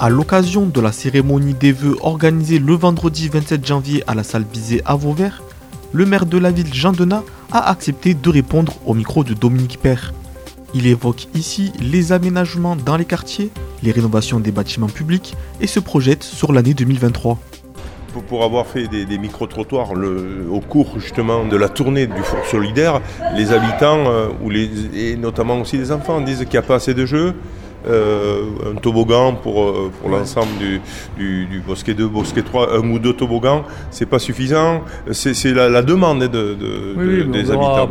À l'occasion de la cérémonie des vœux organisée le vendredi 27 janvier à la salle Bizet à Vauvert, le maire de la ville Jean Denat a accepté de répondre au micro de Dominique Père. Il évoque ici les aménagements dans les quartiers, les rénovations des bâtiments publics et se projette sur l'année 2023 pour avoir fait des, micro-trottoirs au cours justement de la tournée du Four Solidaire, les habitants euh, ou les, et notamment aussi les enfants disent qu'il n'y a pas assez de jeux, euh, un toboggan pour, euh, pour l'ensemble du, du, Bosquet 2, Bosquet 3, un ou deux toboggans, c'est pas suffisant. C'est la, demande hein, de, des habitants.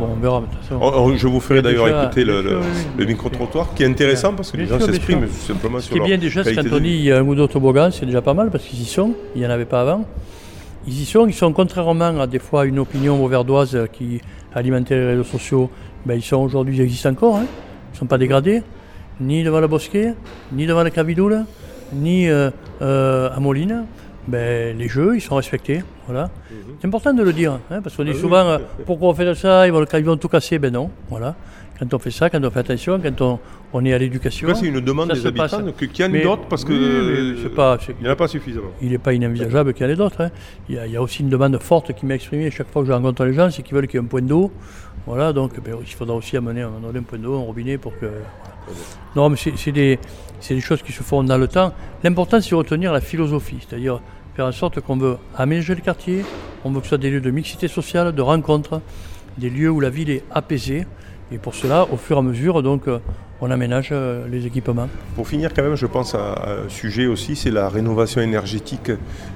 je vous ferai d'ailleurs écouter le, micro-trottoir qui est intéressant parce que les gens s'expriment simplement sur Ce qui est bien déjà, c'est quand on dit il y a un ou deux toboggans, c'est déjà pas mal parce qu'ils y sont, il n'y en avait pas avant. Ils y sont, ils sont contrairement à des fois une opinion auverdoise qui alimentait les réseaux sociaux, ben, ils sont aujourd'hui, ils existent encore, hein. ils ne sont pas dégradés ni devant le bosquet, ni devant la Cavidoule, ni euh, euh, à Moline, ben, les jeux, ils sont respectés. Voilà. Mhm. C'est important de le dire, hein, parce qu'on dit ah souvent euh, pourquoi on fait ça, ils vont, ils vont tout casser. Ben non, voilà. Quand on fait ça, quand on fait attention, quand on, on est à l'éducation. C'est une demande des habitants qu'il y en ait d'autres parce que il n'y en a pas suffisamment. Il n'est pas inenvisageable qu'il y en ait d'autres. Hein. Il, y a aussi une demande forte qui m'est exprimée chaque fois que je rencontre les gens, c'est qu'ils veulent qu'il y ait un point d'eau. Voilà, donc ben, il faudra aussi amener un, un point d'eau, un robinet pour que. Non, mais c'est des, des, choses qui se font dans le temps. L'important, c'est de retenir la philosophie, c'est-à-dire faire en sorte qu'on veut aménager le quartier, on veut que ce soit des lieux de mixité sociale, de rencontre, des lieux où la ville est apaisée. Et pour cela, au fur et à mesure, donc, euh, on aménage euh, les équipements. Pour finir, quand même, je pense à un sujet aussi, c'est la rénovation énergétique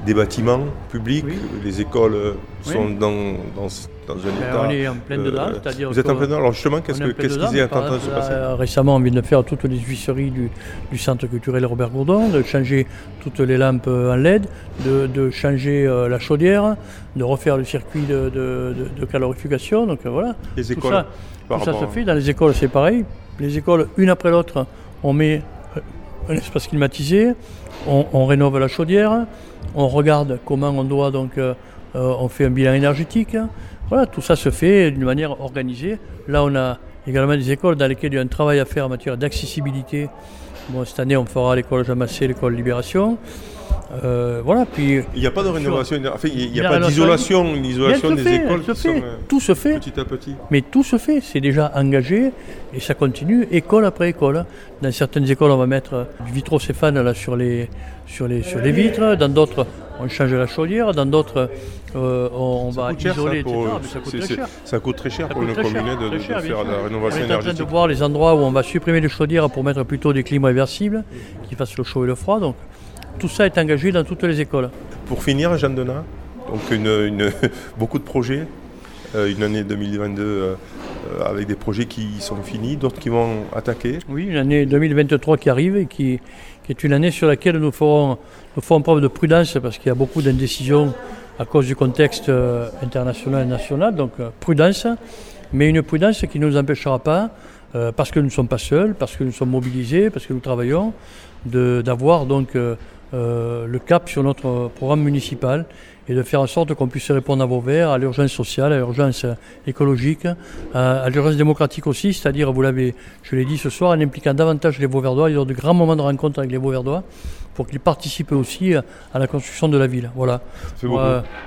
des bâtiments publics. Les écoles euh, sont dans, dans, un ben, état. On est en pleine dedans, c'est-à-dire. Vous êtes en pleine dedans. Alors justement, qu'est-ce qu'ils est en train de se passer? Récemment, on vient de faire toutes les huisseries du, centre culturel Robert Gourdon, de changer toutes les lampes en LED, de, changer la chaudière, de refaire le circuit de, calorification. Donc voilà. Les écoles. Tout ça se fait. Dans les écoles, c'est pareil. Les écoles, une après l'autre, on met un espace climatisé, on, rénove la chaudière, on regarde comment on doit donc, euh, euh, on fait un bilan énergétique. Voilà, tout ça se fait d'une manière organisée. Là, on a également des écoles dans lesquelles il y a un travail à faire en matière d'accessibilité. Bon, cette année, on fera l'école Jamassé, l'école Libération. Euh, voilà, puis, il n'y a pas de rénovation, il n'y a, pas d'isolation, l'isolation des écoles. Euh, tout se fait. Petit à petit. Mais tout se fait, c'est déjà engagé et ça continue, école après école. Dans certaines écoles, on va mettre du vitrocéphane là, sur, les, sur, les, sur les vitres, dans d'autres, on change la chaudière, dans d'autres, euh, on, va isoler, ça, coûte très cher. ça coûte très cher pour une commune de, faire la rénovation énergétique. On est en train de voir les endroits où on va supprimer les chaudières pour mettre plutôt des climats réversibles qui fassent le chaud et le froid. Donc, tout ça est engagé dans toutes les écoles. Pour finir, Jeanne Denat, donc une, beaucoup de projets, euh, une année 2022 euh, avec des projets qui sont finis, d'autres qui vont attaquer. Oui, une année 2023 qui arrive et qui, est une année sur laquelle nous ferons, nous preuve de prudence parce qu'il y a beaucoup d'indécisions à cause du contexte euh, international et national, donc prudence, mais une prudence qui ne nous empêchera pas, parce que nous ne sommes pas seuls, parce que nous sommes mobilisés, parce que nous travaillons, d'avoir donc euh, le cap sur notre programme municipal et de faire en sorte qu'on puisse répondre à vos verts, à l'urgence sociale, à l'urgence écologique, à, l'urgence démocratique aussi, c'est-à-dire, vous l'avez, je l'ai dit ce soir, en impliquant davantage les Vauverdois, il y aura de grands moments de rencontre avec les Vauverdois pour qu'ils participent aussi à la construction de la ville. Voilà.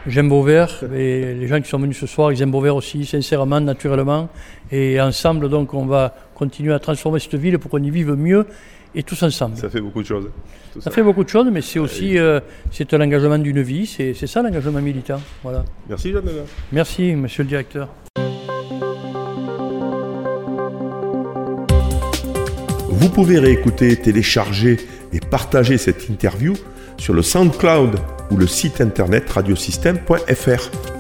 j'aime Vauvert et les gens qui sont venus ce soir, ils aiment Vauvert aussi, sincèrement, naturellement. Et ensemble, donc, on va continuer à transformer cette ville pour qu'on y vive mieux et tous ensemble. Ça fait beaucoup de choses. Ça, fait beaucoup de choses, mais c'est aussi euh, c'est l'engagement d'une vie, c'est ça l'engagement militant. Voilà. Merci Jeanne. Merci Monsieur le Directeur. Vous pouvez réécouter, télécharger et partager cette interview sur le SoundCloud ou le site internet radiosystème.fr.